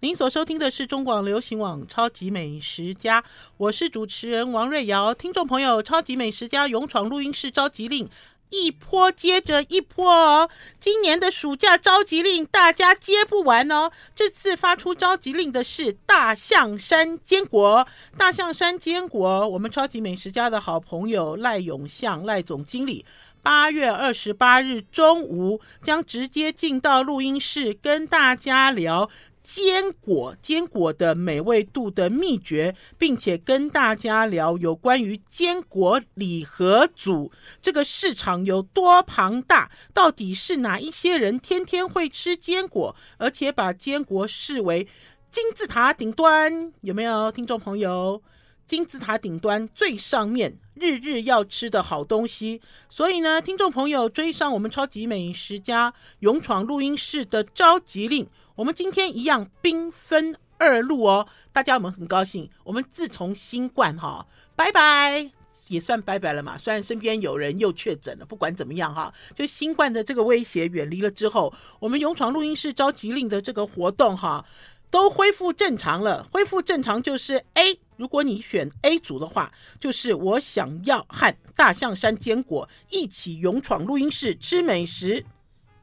您所收听的是中广流行网《超级美食家》，我是主持人王瑞瑶。听众朋友，《超级美食家》勇闯录音室召集令一波接着一波哦，今年的暑假召集令大家接不完哦。这次发出召集令的是大象山坚果，大象山坚果，我们超级美食家的好朋友赖永向赖总经理，八月二十八日中午将直接进到录音室跟大家聊。坚果坚果的美味度的秘诀，并且跟大家聊有关于坚果礼盒组这个市场有多庞大，到底是哪一些人天天会吃坚果，而且把坚果视为金字塔顶端？有没有听众朋友？金字塔顶端最上面，日日要吃的好东西。所以呢，听众朋友追上我们超级美食家勇闯录音室的召集令。我们今天一样兵分二路哦，大家我们很高兴。我们自从新冠哈拜拜也算拜拜了嘛，虽然身边有人又确诊了，不管怎么样哈，就新冠的这个威胁远离了之后，我们勇闯录音室召集令的这个活动哈都恢复正常了。恢复正常就是 A，如果你选 A 组的话，就是我想要和大象山坚果一起勇闯录音室吃美食。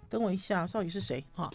等我一下，到底是谁哈？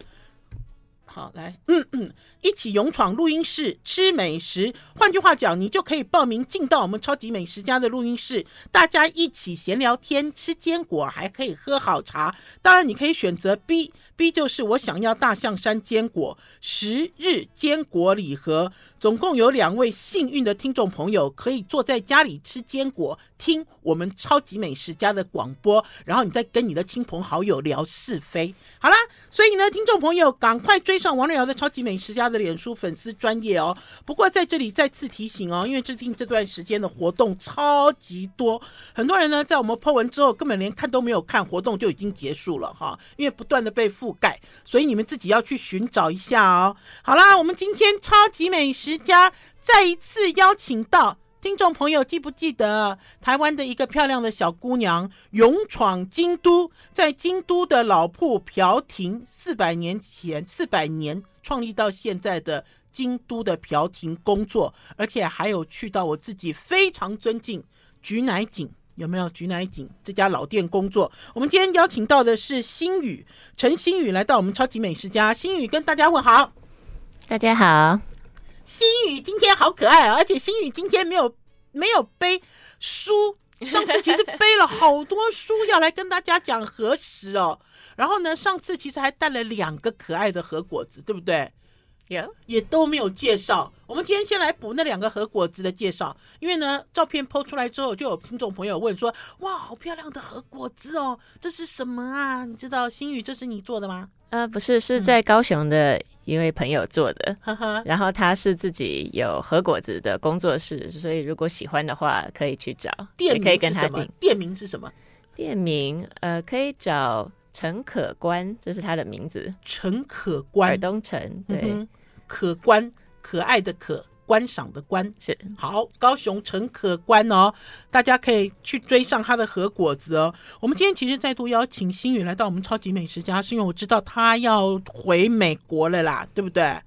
好，来，嗯嗯，一起勇闯录音室吃美食。换句话讲，你就可以报名进到我们超级美食家的录音室，大家一起闲聊天，吃坚果，还可以喝好茶。当然，你可以选择 B，B 就是我想要大象山坚果十日坚果礼盒。总共有两位幸运的听众朋友可以坐在家里吃坚果，听我们超级美食家的广播，然后你再跟你的亲朋好友聊是非。好啦，所以呢，听众朋友赶快追上王瑞瑶的超级美食家的脸书粉丝专业哦。不过在这里再次提醒哦，因为最近这段时间的活动超级多，很多人呢在我们 po 文之后根本连看都没有看，活动就已经结束了哈。因为不断的被覆盖，所以你们自己要去寻找一下哦。好啦，我们今天超级美食家再一次邀请到。听众朋友，记不记得台湾的一个漂亮的小姑娘勇闯京都，在京都的老铺瓢亭，四百年前四百年创立到现在的京都的瓢亭工作，而且还有去到我自己非常尊敬菊乃井，有没有菊乃井这家老店工作？我们今天邀请到的是心宇陈心宇来到我们超级美食家，心宇跟大家问好，大家好。心宇今天好可爱啊！而且心宇今天没有没有背书，上次其实背了好多书要来跟大家讲和食哦。然后呢，上次其实还带了两个可爱的核果子，对不对？也.也都没有介绍。我们今天先来补那两个核果子的介绍，因为呢，照片 po 出来之后，就有听众朋友问说：“哇，好漂亮的核果子哦，这是什么啊？你知道心宇这是你做的吗？”呃，不是，是在高雄的一位朋友做的。嗯、然后他是自己有核果子的工作室，所以如果喜欢的话，可以去找。店名可以跟他订。店名是什么？店名呃，可以找陈可观，这是他的名字。陈可观，尔东城，对，嗯、可观，可爱的可。观赏的观是好，高雄陈可观哦，大家可以去追上他的核果子哦。我们今天其实再度邀请新宇来到我们超级美食家，是因为我知道他要回美国了啦，对不对？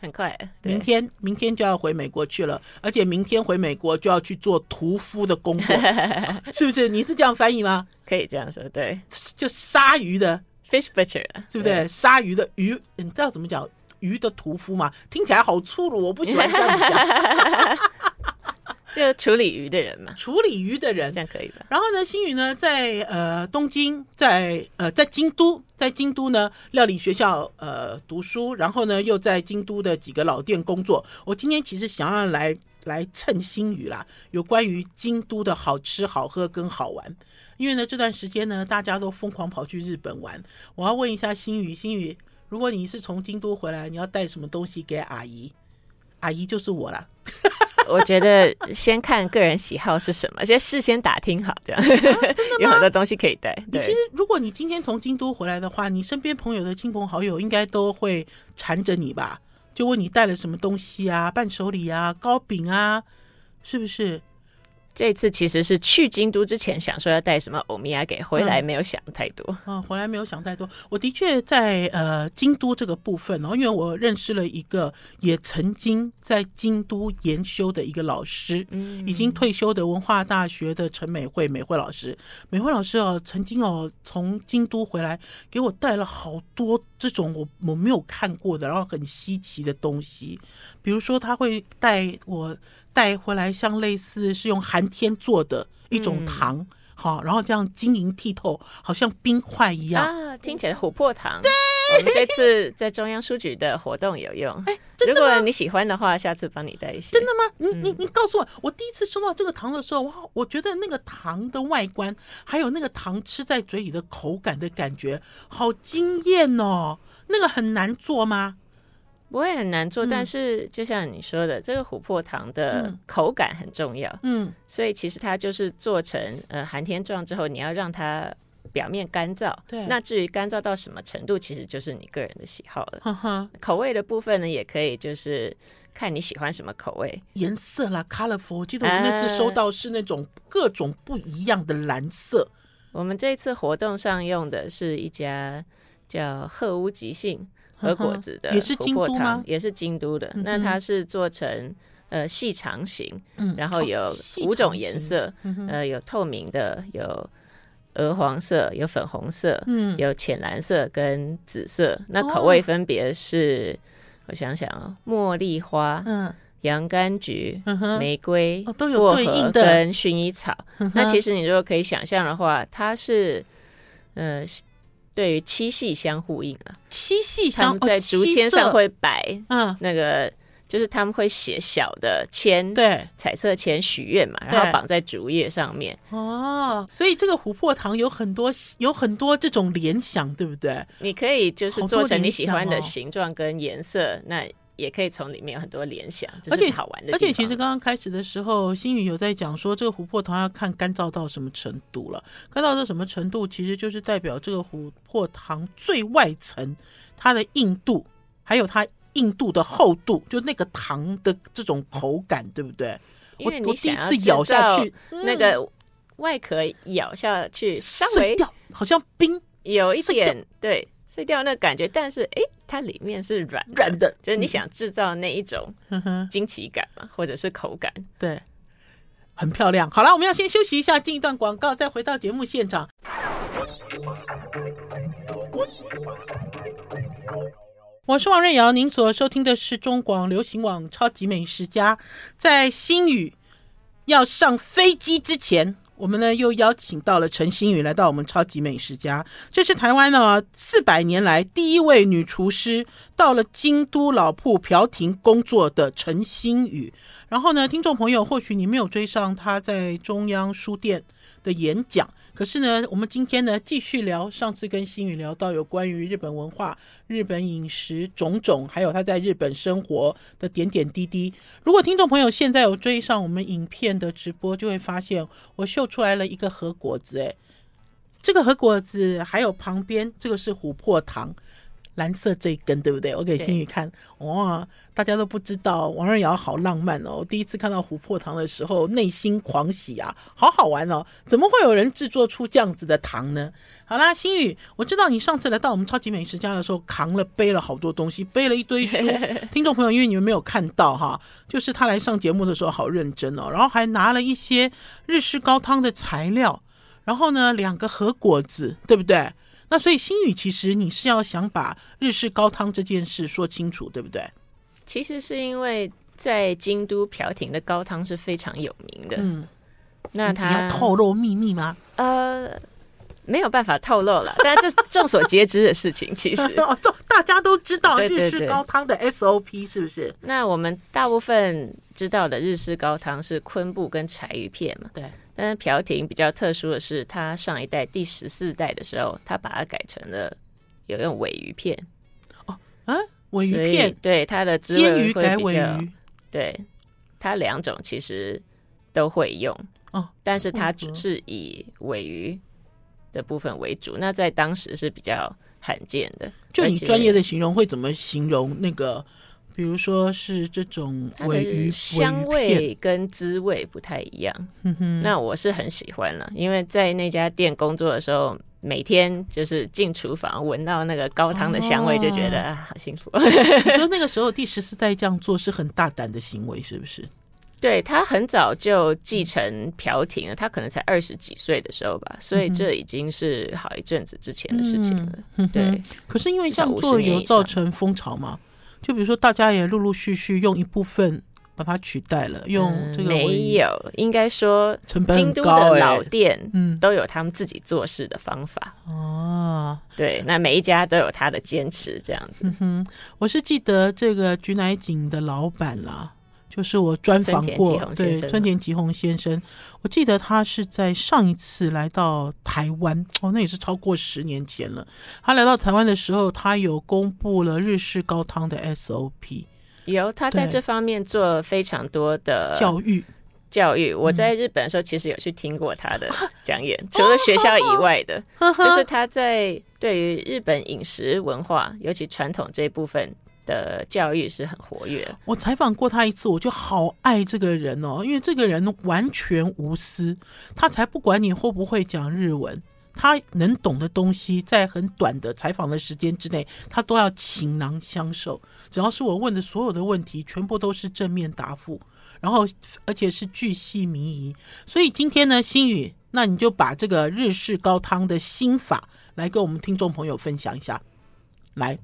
很快，明天明天就要回美国去了，而且明天回美国就要去做屠夫的工作，是不是？你是这样翻译吗？可以这样说，对，就鲨鱼的 fish butcher，对不对？鲨鱼的鱼，你知道怎么讲？鱼的屠夫嘛，听起来好粗鲁，我不喜欢这样子讲。就处理鱼的人嘛，处理鱼的人，这样可以吧？然后呢，心宇呢，在呃东京，在呃在京都，在京都呢料理学校呃读书，然后呢又在京都的几个老店工作。我今天其实想要来来蹭心宇啦，有关于京都的好吃好喝跟好玩。因为呢这段时间呢，大家都疯狂跑去日本玩，我要问一下心宇，心宇。如果你是从京都回来，你要带什么东西给阿姨？阿姨就是我啦。我觉得先看个人喜好是什么，先事先打听好，这样、啊、有很多东西可以带。你其实，如果你今天从京都回来的话，你身边朋友的亲朋好友应该都会缠着你吧？就问你带了什么东西啊，伴手礼啊，糕饼啊，是不是？这次其实是去京都之前想说要带什么欧米亚给回来，没有想太多。嗯，嗯，回来没有想太多。我的确在呃京都这个部分哦，因为我认识了一个也曾经在京都研修的一个老师，嗯，已经退休的文化大学的陈美惠美惠老师。美惠老师哦，曾经哦从京都回来给我带了好多这种我我没有看过的，然后很稀奇的东西，比如说他会带我。带回来像类似是用寒天做的一种糖，好、嗯，然后这样晶莹剔透，好像冰块一样啊，听起来琥珀糖。对，我们这次在中央书局的活动有用。哎，如果你喜欢的话，下次帮你带一些。真的吗？你你你告诉我，我第一次收到这个糖的时候，哇，我觉得那个糖的外观，还有那个糖吃在嘴里的口感的感觉，好惊艳哦。那个很难做吗？不会很难做，嗯、但是就像你说的，这个琥珀糖的口感很重要。嗯，所以其实它就是做成呃寒天状之后，你要让它表面干燥。对，那至于干燥到什么程度，其实就是你个人的喜好了。哈哈，口味的部分呢，也可以就是看你喜欢什么口味。颜色啦，colorful。我记得我那次收到是那种各种不一样的蓝色。呃、我们这一次活动上用的是一家叫鹤屋即兴。和果子的也是琥珀糖也是京都的，那它是做成呃细长型，然后有五种颜色，呃有透明的，有鹅黄色，有粉红色，有浅蓝色跟紫色。那口味分别是，我想想啊，茉莉花、洋甘菊、玫瑰、薄荷跟薰衣草。那其实你如果可以想象的话，它是呃。对于七系相呼应啊，七系相，他们在竹签上会摆，嗯，那个就是他们会写小的签，对，彩色签许愿嘛，然后绑在竹叶上面。哦，所以这个琥珀糖有很多有很多这种联想，对不对？你可以就是做成你喜欢的形状跟颜色，那。也可以从里面有很多联想，而且好玩的。而且其实刚刚开始的时候，星宇有在讲说，这个琥珀糖要看干燥到什么程度了。干燥到什么程度，其实就是代表这个琥珀糖最外层它的硬度，还有它硬度的厚度，就那个糖的这种口感，对不对？因为你想要我第一次咬下去，那个外壳咬下去稍微掉，好像冰有一点对。碎掉那个感觉，但是哎，它里面是软软的，就是你想制造那一种惊奇感嘛，或者是口感，对，很漂亮。好了，我们要先休息一下，进一段广告，再回到节目现场。我是王瑞瑶，您所收听的是中广流行网《超级美食家》。在新宇要上飞机之前。我们呢又邀请到了陈星宇来到我们超级美食家，这是台湾呢四百年来第一位女厨师，到了京都老铺朴亭工作的陈星宇。然后呢，听众朋友或许你没有追上她在中央书店的演讲。可是呢，我们今天呢继续聊上次跟新宇聊到有关于日本文化、日本饮食种种，还有他在日本生活的点点滴滴。如果听众朋友现在有追上我们影片的直播，就会发现我秀出来了一个核果子，诶，这个核果子还有旁边这个是琥珀糖。蓝色这一根对不对？我给欣宇看，哇，大家都不知道王瑞瑶好浪漫哦！第一次看到琥珀糖的时候，内心狂喜啊，好好玩哦！怎么会有人制作出这样子的糖呢？好啦，欣宇，我知道你上次来到我们超级美食家的时候，扛了背了好多东西，背了一堆书。听众朋友，因为你们没有看到哈，就是他来上节目的时候好认真哦，然后还拿了一些日式高汤的材料，然后呢，两个和果子，对不对？那所以，欣宇，其实你是要想把日式高汤这件事说清楚，对不对？其实是因为在京都朴廷的高汤是非常有名的。嗯，那他你要透露秘密吗？呃，没有办法透露了，但这是众所皆知的事情。其实，大家都知道日式高汤的 SOP 是不是？那我们大部分知道的日式高汤是昆布跟柴鱼片嘛？对。但是瓢亭比较特殊的是，他上一代第十四代的时候，他把它改成了有用尾鱼片。哦，啊，尾鱼片，对它的滋味会比较，对，它两种其实都会用哦，但是它只是以尾鱼的部分为主。那在当时是比较罕见的。就你专业的形容，会怎么形容那个？比如说是这种鮪鱼香味跟滋味不太一样。那我是很喜欢了，因为在那家店工作的时候，每天就是进厨房闻到那个高汤的香味，就觉得、哦、啊，好幸福。你说那个时候第十四代这样做是很大胆的行为，是不是？对，他很早就继承朴廷了，他可能才二十几岁的时候吧，所以这已经是好一阵子之前的事情了。嗯、对，可是因为这样做有造成风潮吗？就比如说，大家也陆陆续续用一部分把它取代了，用这个、嗯、没有，应该说成本京都的老店，嗯，都有他们自己做事的方法。哦，对，那每一家都有他的坚持，这样子。嗯哼，我是记得这个菊乃井的老板啦。就是我专访过，对村田吉弘先生，我记得他是在上一次来到台湾哦，那也是超过十年前了。他来到台湾的时候，他有公布了日式高汤的 SOP，有他在这方面做非常多的教育教育。我在日本的时候，其实有去听过他的 讲演，除了学校以外的，就是他在对于日本饮食文化，尤其传统这一部分。的教育是很活跃。我采访过他一次，我就好爱这个人哦，因为这个人完全无私，他才不管你会不会讲日文，他能懂的东西，在很短的采访的时间之内，他都要倾囊相授。只要是我问的所有的问题，全部都是正面答复，然后而且是巨细靡遗。所以今天呢，心宇，那你就把这个日式高汤的心法来跟我们听众朋友分享一下，来。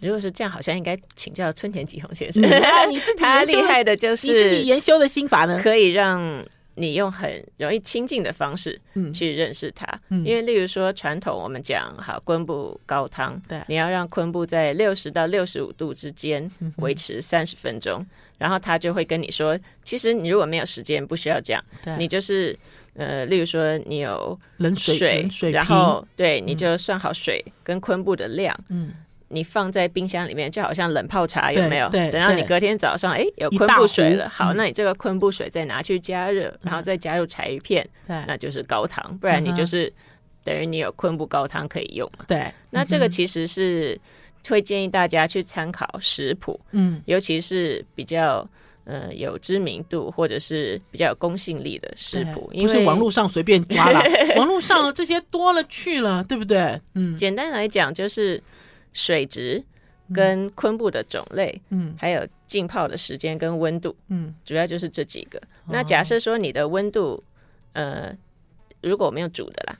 如果是这样，好像应该请教村田吉弘先生。你自己 他厉害的就是你自己研修的心法呢，可以让你用很容易亲近的方式去认识它。嗯、因为例如说传统我们讲好昆布高汤，对，你要让昆布在六十到六十五度之间维持三十分钟，嗯、然后他就会跟你说，其实你如果没有时间，不需要这样，对。你就是呃，例如说你有冷水，冷水然后对，你就算好水跟昆布的量，嗯。你放在冰箱里面，就好像冷泡茶，有没有？对，等到你隔天早上，哎，有昆布水了。好，那你这个昆布水再拿去加热，然后再加入柴鱼片，那就是高汤。不然你就是等于你有昆布高汤可以用。对，那这个其实是会建议大家去参考食谱，嗯，尤其是比较呃有知名度或者是比较有公信力的食谱，不是网络上随便抓了。网络上这些多了去了，对不对？嗯，简单来讲就是。水质跟昆布的种类，嗯，还有浸泡的时间跟温度，嗯，主要就是这几个。那假设说你的温度，呃，如果我们用煮的啦，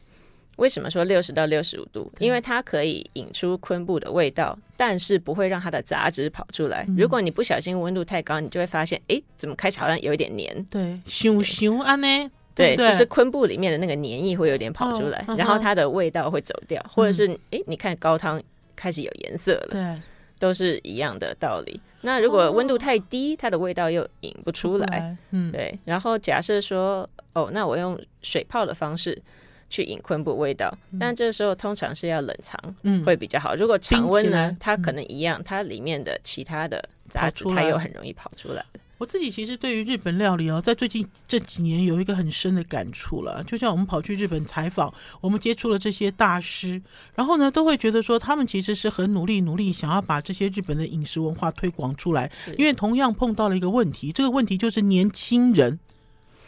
为什么说六十到六十五度？因为它可以引出昆布的味道，但是不会让它的杂质跑出来。如果你不小心温度太高，你就会发现，哎，怎么开始好像有一点黏？对，熊熊啊呢？对，就是昆布里面的那个黏液会有点跑出来，然后它的味道会走掉，或者是，哎，你看高汤。开始有颜色了，对，都是一样的道理。那如果温度太低，哦、它的味道又引不出来，嗯，对。然后假设说，哦，那我用水泡的方式去引昆布味道，嗯、但这时候通常是要冷藏，嗯，会比较好。如果常温呢，它可能一样，它里面的其他的杂质它又很容易跑出来。我自己其实对于日本料理哦，在最近这几年有一个很深的感触了。就像我们跑去日本采访，我们接触了这些大师，然后呢，都会觉得说他们其实是很努力，努力想要把这些日本的饮食文化推广出来。因为同样碰到了一个问题，这个问题就是年轻人，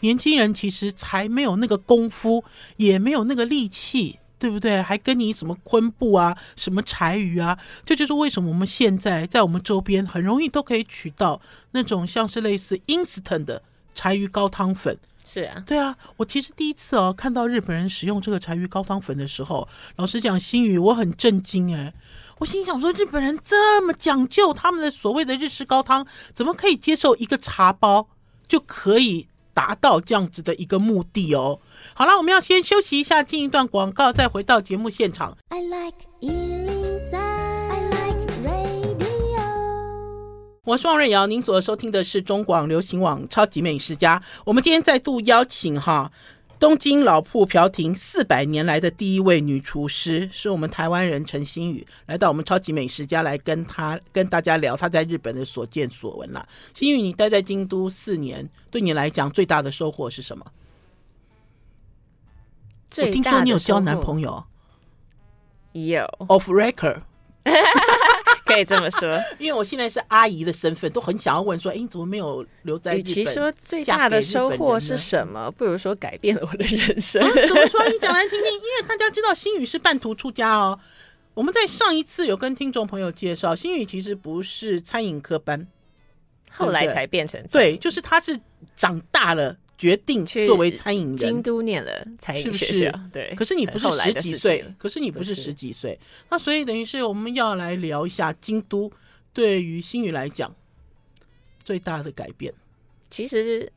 年轻人其实才没有那个功夫，也没有那个力气。对不对？还跟你什么昆布啊，什么柴鱼啊？这就是为什么我们现在在我们周边很容易都可以取到那种像是类似 instant 的柴鱼高汤粉。是啊，对啊。我其实第一次哦看到日本人使用这个柴鱼高汤粉的时候，老实讲，心语我很震惊哎。我心想说，日本人这么讲究他们的所谓的日式高汤，怎么可以接受一个茶包就可以达到这样子的一个目的哦？好了，我们要先休息一下，进一段广告，再回到节目现场。I like 103, I like radio。我是王瑞瑶，您所收听的是中广流行网《超级美食家》。我们今天再度邀请哈东京老铺瓢廷四百年来的第一位女厨师，是我们台湾人陈心宇，来到我们《超级美食家》来跟他跟大家聊他在日本的所见所闻啦。心宇，你待在京都四年，对你来讲最大的收获是什么？我听说你有交男朋友，有 off record，可以这么说。因为我现在是阿姨的身份，都很想要问说：“哎，你怎么没有留在日本？”与其说最大的收获是什么，不如说改变了我的人生。啊、怎么说？你讲来听听。因为大家知道新宇是半途出家哦。我们在上一次有跟听众朋友介绍，新宇其实不是餐饮科班，后来才变成对，就是他是长大了。决定作为餐饮人，京都念了餐饮学校，是不是？对。可是你不是十几岁，可是你不是十几岁，那所以等于是我们要来聊一下京都对于新宇来讲最大的改变。其实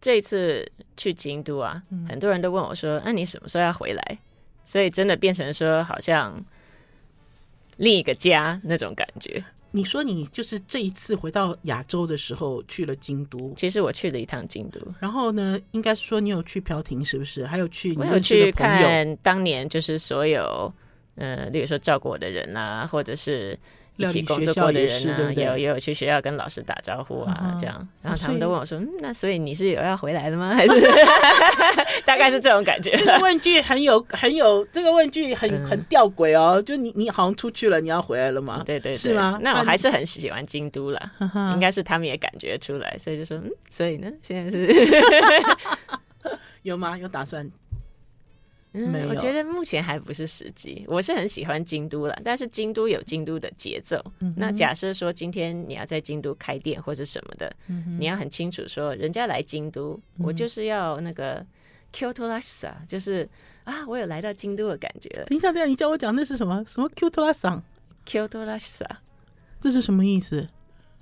这次去京都啊，嗯、很多人都问我说：“那、啊、你什么时候要回来？”所以真的变成说，好像另一个家那种感觉。你说你就是这一次回到亚洲的时候去了京都，其实我去了一趟京都，然后呢，应该说你有去飘亭是不是？还有去你有，有去看当年就是所有，呃，例如说照顾我的人啊，或者是。一起工作过的人呢，也有也有去学校跟老师打招呼啊，这样，然后他们都问我说：“嗯，那所以你是有要回来的吗？还是 大概是这种感觉？”这个问句很有很有，这个问句很很吊诡哦。就你你好像出去了，你要回来了吗？对对，是吗？那我还是很喜欢京都啦，应该是他们也感觉出来，所以就说：“嗯，所以呢，现在是 有吗？有打算？”嗯，我觉得目前还不是时机。我是很喜欢京都了，但是京都有京都的节奏。嗯、哼那假设说今天你要在京都开店或者什么的，嗯、哼你要很清楚说，人家来京都，嗯、哼我就是要那个 Kyoto らしさ，就是啊，我有来到京都的感觉了。等一下，等一下，你叫我讲那是什么？什么 Kyoto らしさ？Kyoto らしさ，这是什么意思？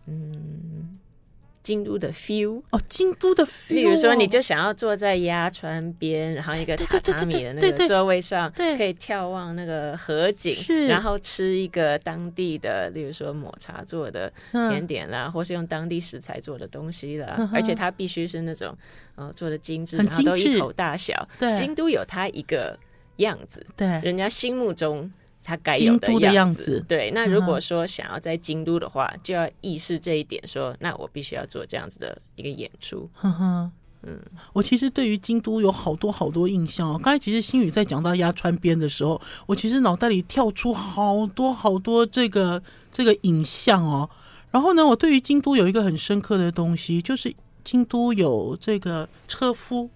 嗯。 京都的 feel 哦，京都的 feel。例如说，你就想要坐在鸭川边，然后一个榻榻米的那个座位上，对，可以眺望那个河景，然后吃一个当地的，例如说抹茶做的甜点啦，或是用当地食材做的东西啦，而且它必须是那种呃做的精致，然后都一口大小。对，京都有它一个样子，对，人家心目中。他该有的样子，对。那如果说想要在京都的话，就要意识这一点，说那我必须要做这样子的一个演出。嗯，我其实对于京都有好多好多印象哦。刚才其实星宇在讲到鸭川边的时候，我其实脑袋里跳出好多好多这个这个影像哦。然后呢，我对于京都有一个很深刻的东西，就是京都有这个车夫。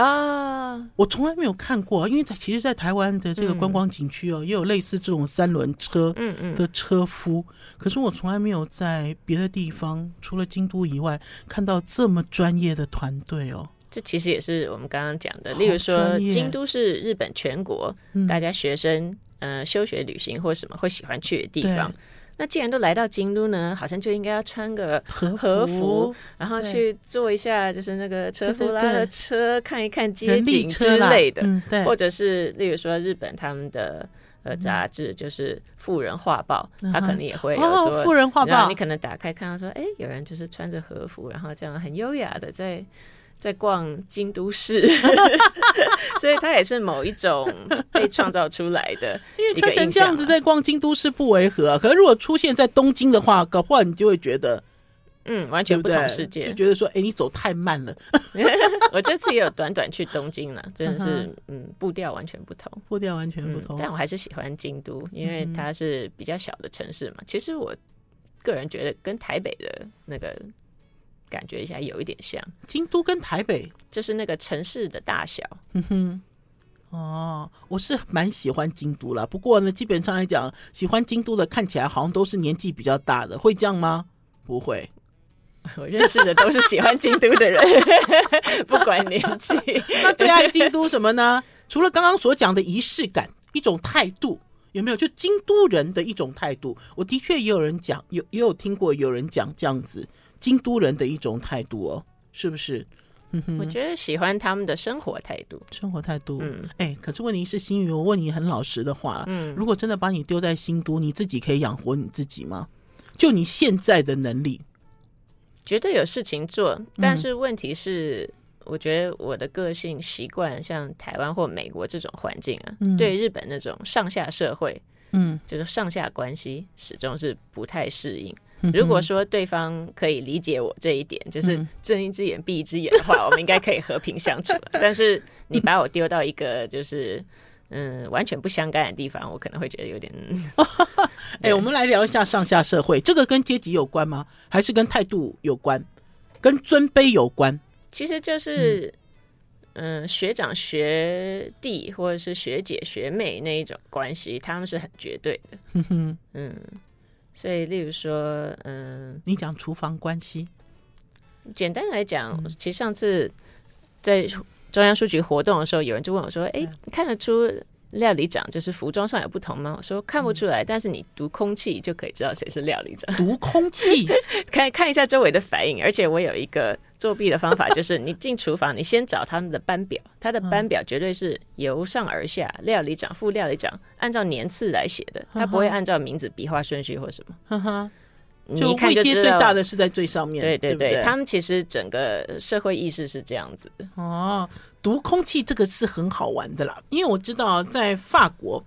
啊，我从来没有看过，因为在其实，在台湾的这个观光景区哦，嗯、也有类似这种三轮车的车夫，嗯嗯、可是我从来没有在别的地方，除了京都以外，看到这么专业的团队哦。这其实也是我们刚刚讲的，例如说，京都是日本全国大家学生、嗯、呃休学旅行或什么会喜欢去的地方。那既然都来到京都呢，好像就应该要穿个和服，服然后去坐一下，就是那个车夫拉的车，看一看街景之类的，嗯、或者是例如说日本他们的呃杂志，就是《富人画报》，他可能也会有做《富人画报》，你可能打开看到说，哎，有人就是穿着和服，然后这样很优雅的在。在逛京都市，所以它也是某一种被创造出来的。因为他跟这样子在逛京都市不违和啊，可是如果出现在东京的话，搞不好你就会觉得，嗯，完全不同世界，就觉得说，哎，你走太慢了。我这次也有短短去东京了，真的是，嗯，步调完全不同，步调完全不同。但我还是喜欢京都，因为它是比较小的城市嘛。其实我个人觉得跟台北的那个。感觉一下有一点像京都跟台北，就是那个城市的大小。嗯哼，哦，我是蛮喜欢京都啦。不过呢，基本上来讲，喜欢京都的看起来好像都是年纪比较大的，会这样吗？不会，我认识的都是喜欢京都的人，不管年纪。那最爱京都什么呢？除了刚刚所讲的仪式感，一种态度有没有？就京都人的一种态度，我的确也有人讲，有也有听过有人讲这样子。京都人的一种态度哦，是不是？我觉得喜欢他们的生活态度，生活态度。嗯，哎，可是问题是，新宇，我问你很老实的话，嗯，如果真的把你丢在新都，你自己可以养活你自己吗？就你现在的能力，绝对有事情做。但是问题是，嗯、我觉得我的个性习惯像台湾或美国这种环境啊，嗯、对日本那种上下社会，嗯，就是上下关系始终是不太适应。如果说对方可以理解我这一点，就是睁一只眼闭一只眼的话，我们应该可以和平相处。但是你把我丢到一个就是嗯完全不相干的地方，我可能会觉得有点。哎，我们来聊一下上下社会，这个跟阶级有关吗？还是跟态度有关？跟尊卑有关？其实就是。嗯，学长学弟或者是学姐学妹那一种关系，他们是很绝对的。嗯，所以例如说，嗯，你讲厨房关系，简单来讲，嗯、其实上次在中央书局活动的时候，有人就问我说：“哎、欸，看得出？”料理长就是服装上有不同吗？我说看不出来，嗯、但是你读空气就可以知道谁是料理长。读空气，看看一下周围的反应。而且我有一个作弊的方法，就是你进厨房，你先找他们的班表，他的班表绝对是由上而下，料理长、副料理长按照年次来写的，他不会按照名字、笔画顺序或什么。就位阶最大的是在最上面，对对对，对对他们其实整个社会意识是这样子的。哦，读空气这个是很好玩的啦，因为我知道在法国，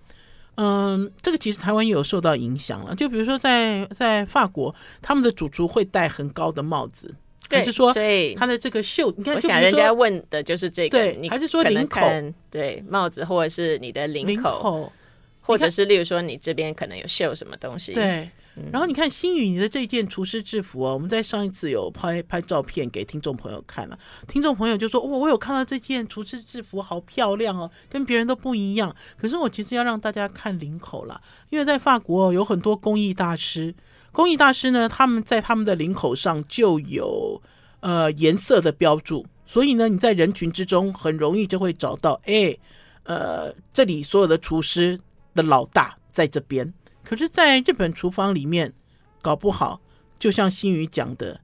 嗯，这个其实台湾也有受到影响了。就比如说在在法国，他们的主厨会戴很高的帽子，对还是说，所以他的这个袖，你看，我想人家问的就是这个，对，你还是说领口，对，帽子或者是你的领口，领口或者是例如说你这边可能有绣什么东西，对。然后你看新宇，你的这件厨师制服哦，我们在上一次有拍拍照片给听众朋友看了，听众朋友就说：“哦，我有看到这件厨师制服，好漂亮哦，跟别人都不一样。”可是我其实要让大家看领口啦，因为在法国有很多工艺大师，工艺大师呢，他们在他们的领口上就有呃颜色的标注，所以呢，你在人群之中很容易就会找到，哎，呃，这里所有的厨师的老大在这边。可是，在日本厨房里面，搞不好就像新宇讲的，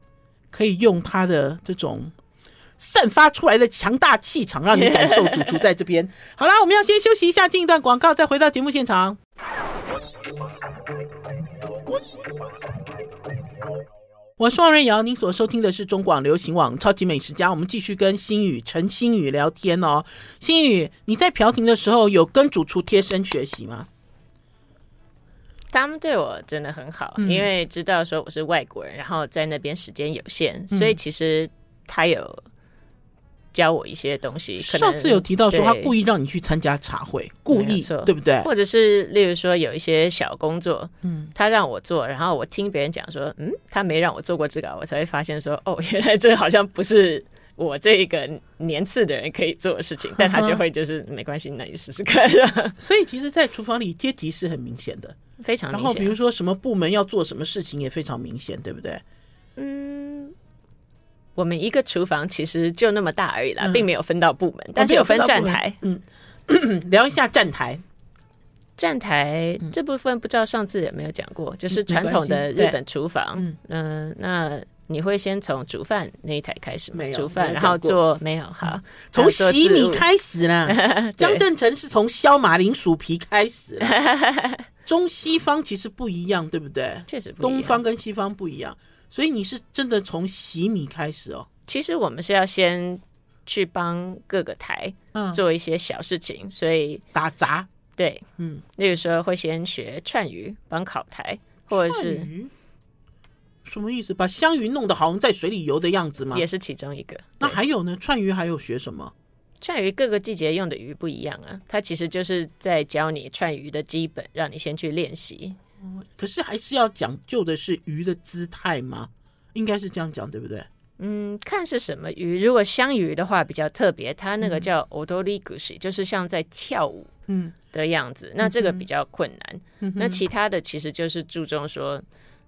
可以用他的这种散发出来的强大气场，让你感受主厨在这边。好啦，我们要先休息一下，进一段广告，再回到节目现场。我是王瑞瑶，您所收听的是中广流行网《超级美食家》，我们继续跟新宇陈新宇聊天哦。新宇，你在调停的时候有跟主厨贴身学习吗？他们对我真的很好，嗯、因为知道说我是外国人，然后在那边时间有限，嗯、所以其实他有教我一些东西。可能上次有提到说他故意让你去参加茶会，故意对不对？或者是例如说有一些小工作，嗯，他让我做，然后我听别人讲说，嗯，他没让我做过这个，我才会发现说，哦，原来这好像不是我这一个年次的人可以做的事情，但他就会就是没关系，那你试试看。所以其实，在厨房里阶级是很明显的。非常明显，然后比如说什么部门要做什么事情也非常明显，对不对？嗯，我们一个厨房其实就那么大而已啦，嗯、并没有分到部门，但是有分站台。嗯，聊一下站台。站台这部分不知道上次有没有讲过，就是传统的日本厨房。嗯，那。你会先从煮饭那一台开始吗？没有煮饭，然后做没有好，从洗米开始啦。江正成是从削马铃薯皮开始，中西方其实不一样，对不对？确实不，东方跟西方不一样，所以你是真的从洗米开始哦。其实我们是要先去帮各个台做一些小事情，嗯、所以打杂。对，嗯，例如说会先学串鱼，帮烤台，或者是。什么意思？把香鱼弄得好像在水里游的样子吗？也是其中一个。那还有呢？串鱼还有学什么？串鱼各个季节用的鱼不一样啊，它其实就是在教你串鱼的基本，让你先去练习。嗯，可是还是要讲究的是鱼的姿态吗？应该是这样讲，对不对？嗯，看是什么鱼。如果香鱼的话比较特别，它那个叫 odoriguchi，就是像在跳舞嗯的样子。嗯、那这个比较困难。嗯、那其他的其实就是注重说。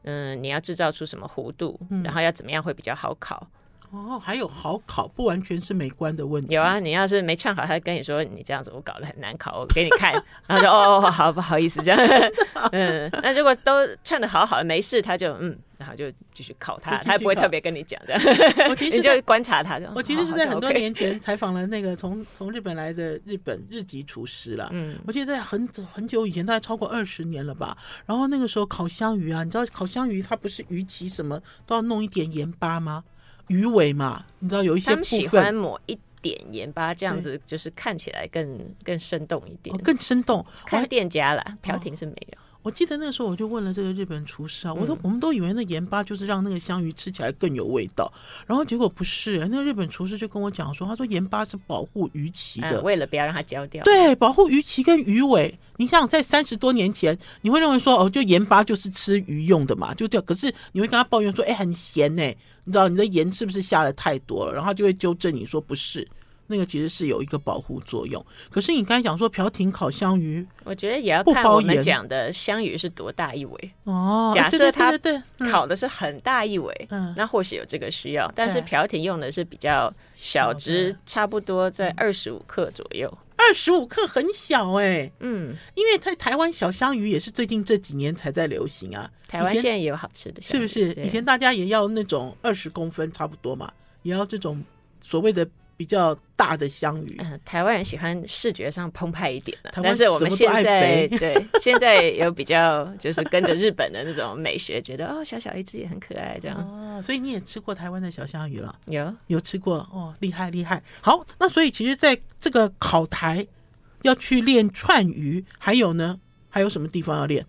嗯，你要制造出什么弧度，嗯、然后要怎么样会比较好烤？哦，还有好考，不完全是美观的问题。有啊，你要是没串好，他跟你说你这样子我搞得很难考，我给你看，然后就哦，好不好意思这样。嗯，那如果都串的好好的，没事，他就嗯。然后就继续考他，他也不会特别跟你讲的。我其实你就观察他。我其实是在很多年前采访了那个从从日本来的日本日籍厨师了。嗯，我记得在很很久以前，大概超过二十年了吧。然后那个时候烤香鱼啊，你知道烤香鱼它不是鱼鳍什么都要弄一点盐巴吗？鱼尾嘛，你知道有一些他们喜欢抹一点盐巴，这样子就是看起来更更生动一点，更生动。看店家啦，调停是没有。我记得那个时候我就问了这个日本厨师啊，我都我们都以为那盐巴就是让那个香鱼吃起来更有味道，然后结果不是，那个日本厨师就跟我讲说，他说盐巴是保护鱼鳍的，为了不要让它焦掉。对，保护鱼鳍跟鱼尾。你想在三十多年前，你会认为说哦，就盐巴就是吃鱼用的嘛，就这样。可是你会跟他抱怨说，哎，很咸呢，你知道你的盐是不是下的太多了？然后他就会纠正你说不是。那个其实是有一个保护作用，可是你刚才讲说飘亭烤香鱼，我觉得也要看我们讲的香鱼是多大一尾哦。假设它烤的是很大一尾，嗯，那或许有这个需要。但是飘亭用的是比较小只，差不多在二十五克左右。二十五克很小哎、欸，嗯，因为在台湾小香鱼也是最近这几年才在流行啊。台湾现在也有好吃的，是不是？以前大家也要那种二十公分差不多嘛，也要这种所谓的。比较大的香鱼，嗯，台湾人喜欢视觉上澎湃一点的，但是我们现在对 现在有比较就是跟着日本的那种美学，觉得哦，小小一只也很可爱这样。哦，所以你也吃过台湾的小香鱼了？有有吃过哦，厉害厉害。好，那所以其实在这个烤台要去练串鱼，还有呢，还有什么地方要练？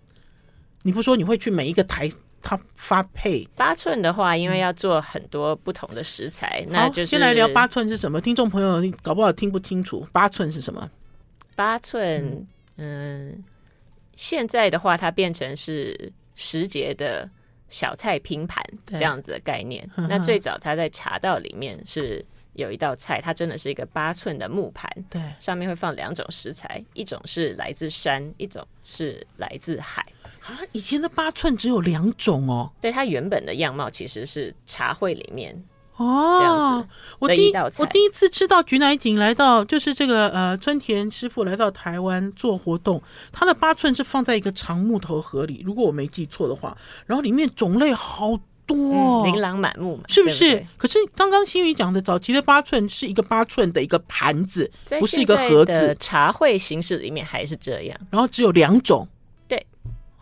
你不说你会去每一个台？它发配八寸的话，因为要做很多不同的食材，嗯、那就是先来聊八寸是什么？听众朋友，你搞不好听不清楚，八寸是什么？八寸，嗯，嗯，现在的话，它变成是时节的小菜拼盘这样子的概念。那最早它在茶道里面是有一道菜，它真的是一个八寸的木盘，对，上面会放两种食材，一种是来自山，一种是来自海。啊，以前的八寸只有两种哦。对，它原本的样貌其实是茶会里面哦这样子。我第一我第一次吃到菊乃井来到，就是这个呃村田师傅来到台湾做活动，他的八寸是放在一个长木头盒里，如果我没记错的话，然后里面种类好多，哦，琳琅满目嘛，是不是？对对，可是刚刚新宇讲的早期的八寸是一个八寸的一个盘子，不是一个盒子。茶会形式里面还是这样，然后只有两种。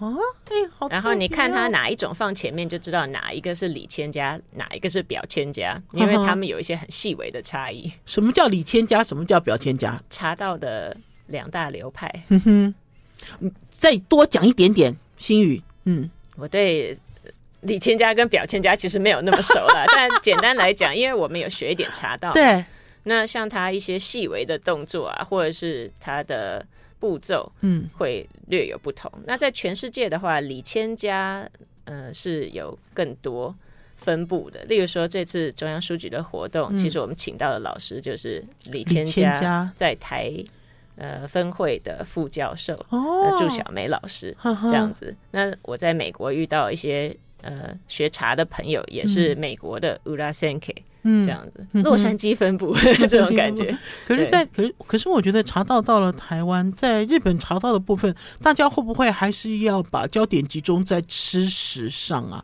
啊，哎，好。然后你看他哪一种放前面，就知道哪一个是李千家，哪一个是表千家，因为他们有一些很细微的差异。什么叫李千家？什么叫表千家？茶道的两大流派。哼哼，再多讲一点点，心宇。嗯，我对李千家跟表千家其实没有那么熟了，但简单来讲，因为我们有学一点茶道。对。那像他一些细微的动作啊，或者是他的。步骤嗯会略有不同。嗯、那在全世界的话，李千家呃是有更多分布的。例如说，这次中央书局的活动，嗯、其实我们请到的老师就是李千家在台呃分会的副教授哦，祝小梅老师这样子。那我在美国遇到一些呃学茶的朋友，也是美国的乌拉森 K。嗯，这样子，洛杉矶分布、嗯、这种感觉。可是在，在可是可是，我觉得茶道到了台湾，在日本茶道的部分，大家会不会还是要把焦点集中在吃食上啊？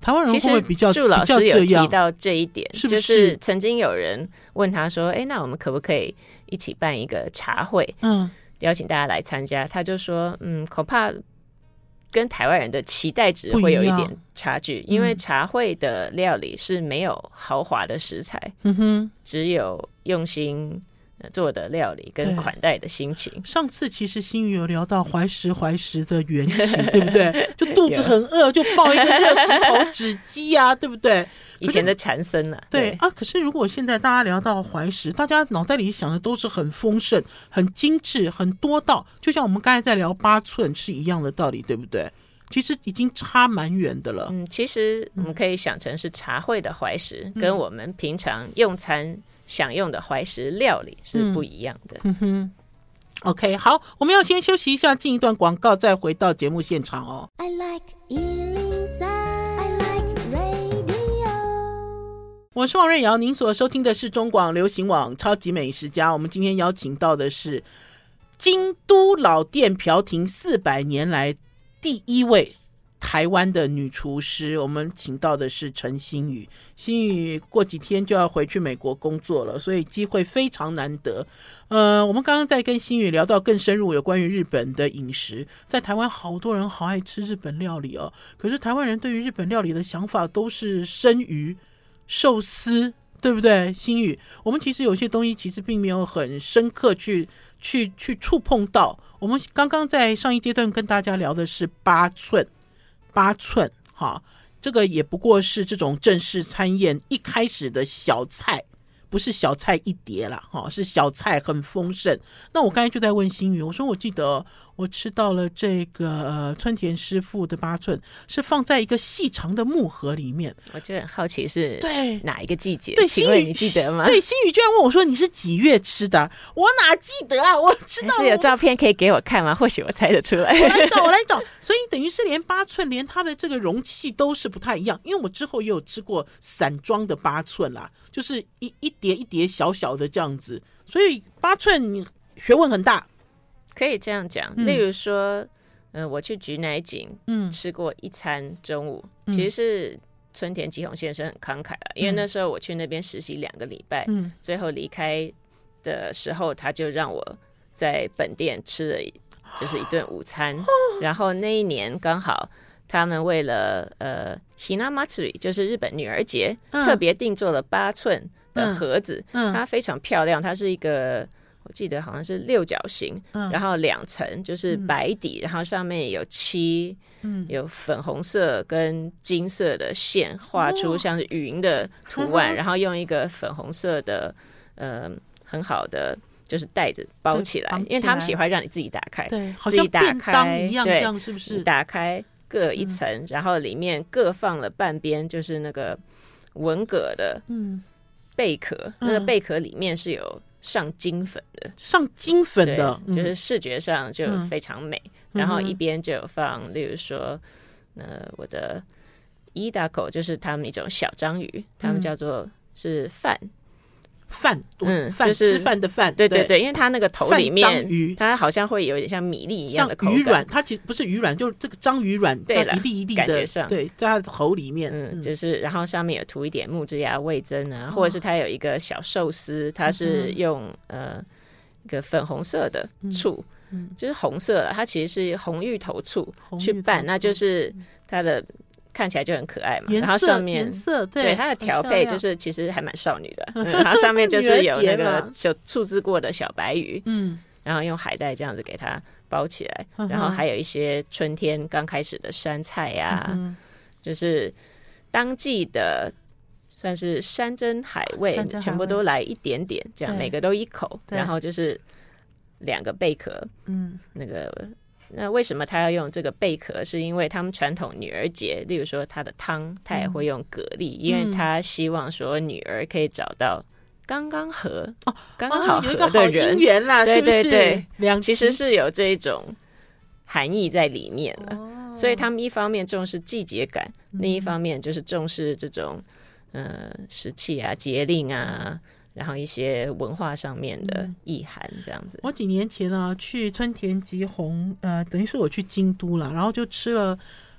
台湾人会不会比较祝老师有提到这一点，是不是？就是曾经有人问他说：“哎，那我们可不可以一起办一个茶会？嗯，邀请大家来参加？”他就说：“嗯，恐怕。”跟台湾人的期待值会有一点差距，因为茶会的料理是没有豪华的食材，嗯哼，只有用心做的料理跟款待的心情。上次其实新宇有聊到怀石怀石的缘起，对不对？就肚子很饿，就抱一个热石头纸鸡啊，对不对？以前的禅僧啊，对，对啊。可是如果现在大家聊到怀石，大家脑袋里想的都是很丰盛、很精致、很多道，就像我们刚才在聊八寸是一样的道理，对不对？其实已经差蛮远的了。嗯，其实我们可以想成是茶会的怀石，嗯、跟我们平常用餐享用的怀石料理是不一样的。嗯，嗯哼。OK，好，我们要先休息一下，进一段广告，再回到节目现场哦。I like 我是王瑞瑶，您所收听的是中广流行网超级美食家。我们今天邀请到的是京都老店朴亭四百年来第一位台湾的女厨师。我们请到的是陈欣宇。欣宇过几天就要回去美国工作了，所以机会非常难得。呃，我们刚刚在跟欣宇聊到更深入有关于日本的饮食，在台湾好多人好爱吃日本料理哦。可是台湾人对于日本料理的想法都是生鱼。寿司对不对？新宇，我们其实有些东西其实并没有很深刻去去去触碰到。我们刚刚在上一阶段跟大家聊的是八寸，八寸哈，这个也不过是这种正式餐宴一开始的小菜。不是小菜一碟了哈，是小菜很丰盛。那我刚才就在问新宇，我说我记得我吃到了这个呃村田师傅的八寸，是放在一个细长的木盒里面。我就很好奇是对哪一个季节？对，请问你记得吗？对，新宇居然问我说你是几月吃的？我哪记得啊？我知道是有照片可以给我看吗？或许我猜得出来。我来找，我来 找。所以等于是连八寸，连它的这个容器都是不太一样。因为我之后也有吃过散装的八寸啦，就是一一。叠一叠小小的这样子，所以八寸学问很大，可以这样讲。嗯、例如说，嗯、呃，我去菊乃井，嗯，吃过一餐中午，嗯、其实是村田吉弘先生很慷慨了，嗯、因为那时候我去那边实习两个礼拜，嗯，最后离开的时候，他就让我在本店吃了 就是一顿午餐，哦、然后那一年刚好他们为了呃 Hinamatsuri 就是日本女儿节，嗯、特别定做了八寸。的盒子，嗯。嗯、它非常漂亮，它是一个，我记得好像是六角形，嗯、然后两层就是白底，嗯、然后上面有漆，嗯、有粉红色跟金色的线画出像是云的图案，哦、然后用一个粉红色的，呃，很好的就是袋子包起来，因为他们喜欢让你自己打开，对，好像便当一样，这样是不是？打开各一层，嗯、然后里面各放了半边，就是那个文革的，嗯。贝壳，那个贝壳里面是有上金粉的，上金粉的，就是视觉上就非常美。然后一边就有放，例如说，呃，我的伊达口就是他们一种小章鱼，他们叫做是饭。饭，嗯，饭吃饭的饭，对对对，因为它那个头里面，它好像会有点像米粒一样的口感，鱼卵，它其实不是鱼卵，就是这个章鱼卵，对，一粒一粒的，感觉上，对，在它的头里面，嗯，就是，然后上面有涂一点木质芽味增啊，或者是它有一个小寿司，它是用呃一个粉红色的醋，就是红色，它其实是红芋头醋去拌，那就是它的。看起来就很可爱嘛，然后上面颜色对，对它的调配就是其实还蛮少女的，嗯、然后上面就是有那个小醋渍过的小白鱼，嗯，然后用海带这样子给它包起来，嗯、然后还有一些春天刚开始的山菜呀、啊，嗯、就是当季的算是山珍海味，海味。全部都来一点点，这样每个都一口，然后就是两个贝壳，嗯，那个。那为什么他要用这个贝壳？是因为他们传统女儿节，例如说他的汤，他也会用蛤蜊，嗯、因为他希望说女儿可以找到刚刚合哦，刚刚好合的人，缘啦，对对对，两其实是有这一种含义在里面了。哦、所以他们一方面重视季节感，嗯、另一方面就是重视这种呃时气啊、节令啊。然后一些文化上面的意涵，这样子。我几年前啊，去春田吉弘，呃，等于是我去京都了，然后就吃了，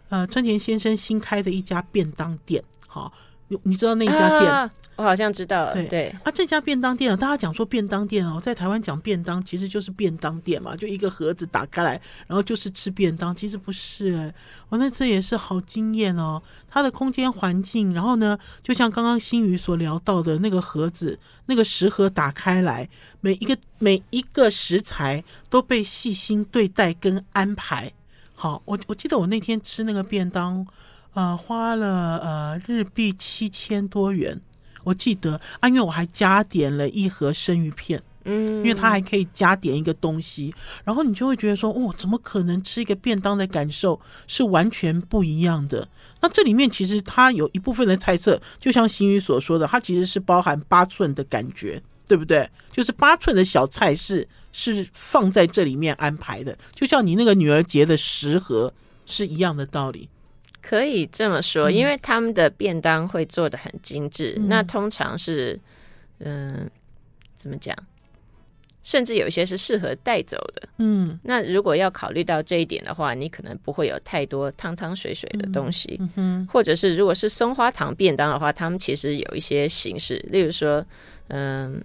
呃，春田先生新开的一家便当店，好。你你知道那家店？啊、我好像知道了。对对啊，这家便当店啊，大家讲说便当店哦，在台湾讲便当其实就是便当店嘛，就一个盒子打开来，然后就是吃便当。其实不是我那次也是好惊艳哦，它的空间环境，然后呢，就像刚刚新宇所聊到的那个盒子，那个食盒打开来，每一个每一个食材都被细心对待跟安排。好，我我记得我那天吃那个便当。呃，花了呃日币七千多元，我记得啊，因为我还加点了一盒生鱼片，嗯，因为它还可以加点一个东西，然后你就会觉得说，哦，怎么可能吃一个便当的感受是完全不一样的？那这里面其实它有一部分的猜测，就像新宇所说的，它其实是包含八寸的感觉，对不对？就是八寸的小菜是是放在这里面安排的，就像你那个女儿节的食盒是一样的道理。可以这么说，因为他们的便当会做得很精致，嗯、那通常是，嗯、呃，怎么讲？甚至有一些是适合带走的。嗯，那如果要考虑到这一点的话，你可能不会有太多汤汤水水的东西，嗯嗯、或者是如果是松花糖便当的话，他们其实有一些形式，例如说，嗯、呃，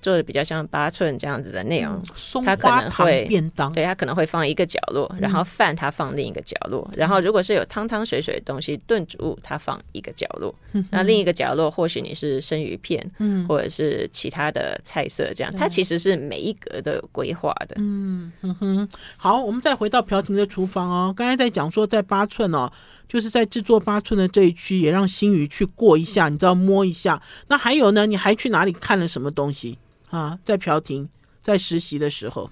做的比较像八寸这样子的内容，嗯、它可能会便当，对，它可能会放一个角落，然后饭它放另一个角落，嗯、然后如果是有汤汤水水的东西，炖煮物它放一个角落，嗯、那另一个角落或许你是生鱼片，嗯，或者是其他的菜色，这样，嗯、它其实是每一格都有规划的，嗯哼哼。好，我们再回到朴婷的厨房哦，刚才在讲说在八寸哦，就是在制作八寸的这一区，也让新宇去过一下，你知道摸一下。那还有呢？你还去哪里看了什么东西？啊，在朴廷在实习的时候，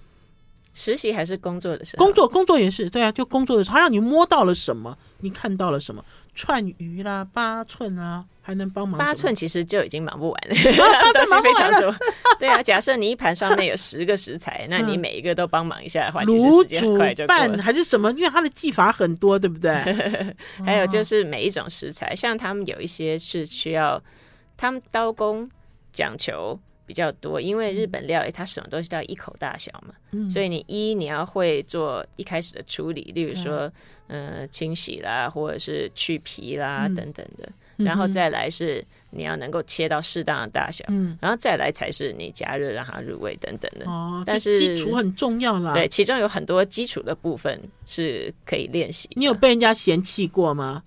实习还是工作的时候？工作，工作也是对啊，就工作的时候，他让你摸到了什么？你看到了什么？串鱼啦，八寸啊，还能帮忙？八寸其实就已经忙不完了，东西非常多。对啊，假设你一盘上面有十个食材，那你每一个都帮忙一下的话，其实时间很快就过了。卤煮拌还是什么？因为它的技法很多，对不对？还有就是每一种食材，像他们有一些是需要，他们刀工讲求。比较多，因为日本料理它什么东西都要一口大小嘛，嗯、所以你一你要会做一开始的处理，例如说，嗯、呃，清洗啦，或者是去皮啦、嗯、等等的，然后再来是你要能够切到适当的大小，嗯，然后再来才是你加热让它入味等等的。哦，但是基础很重要啦，对，其中有很多基础的部分是可以练习。你有被人家嫌弃过吗？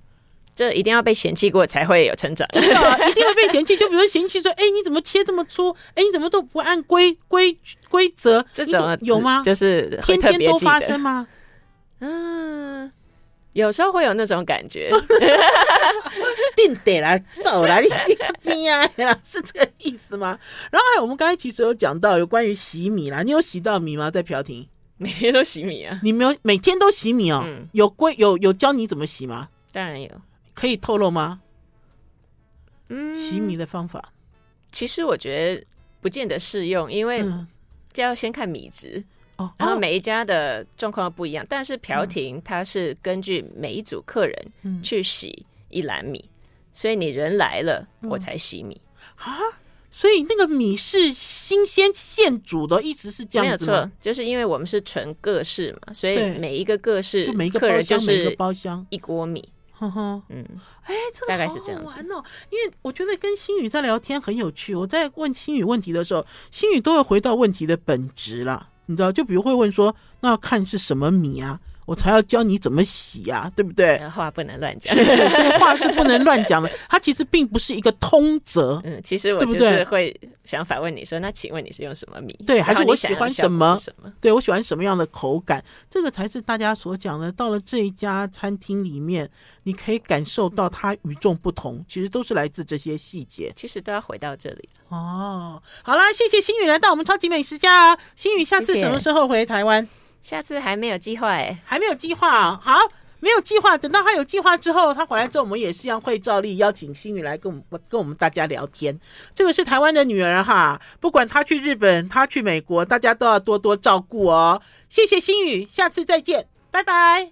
这一定要被嫌弃过才会有成长，真的 一定会被嫌弃。就比如嫌弃说：“哎，你怎么切这么粗？哎，你怎么都不按规规规则？”这种有吗？就是天天都发生吗？嗯，有时候会有那种感觉。定得来走来，你你边啊，是这个意思吗？然后还有我们刚才其实有讲到有关于洗米啦，你有洗到米吗？在朴婷每天都洗米啊？你没有每天都洗米哦？嗯、有规有有教你怎么洗吗？当然有。可以透露吗？嗯，洗米的方法，其实我觉得不见得适用，因为就要先看米质哦，然后每一家的状况不一样。但是朴婷它是根据每一组客人去洗一篮米，所以你人来了我才洗米啊。所以那个米是新鲜现煮的，一直是这样子？没有错，就是因为我们是纯各式嘛，所以每一个各式客人就是一个包厢一锅米。呵呵，嗯，哎，这个好好玩哦！因为我觉得跟新宇在聊天很有趣。我在问新宇问题的时候，新宇都会回到问题的本质啦。你知道，就比如会问说，那要看是什么米啊？我才要教你怎么洗呀、啊，对不对？话不能乱讲，话是不能乱讲的。它其实并不是一个通则。嗯，其实我就是会想反问你说，那请问你是用什么米？对，还是我喜欢什么？什么？对，我喜欢什么样的口感？这个才是大家所讲的。到了这一家餐厅里面，你可以感受到它与众不同，其实都是来自这些细节。其实都要回到这里。哦，好啦，谢谢新宇来到我们超级美食家啊！新宇下次什么时候回台湾？下次还没有计划哎，还没有计划。好，没有计划。等到他有计划之后，他回来之后，我们也是一样会照例邀请新宇来跟我们跟我们大家聊天。这个是台湾的女儿哈，不管她去日本，她去美国，大家都要多多照顾哦。谢谢新宇，下次再见，拜拜。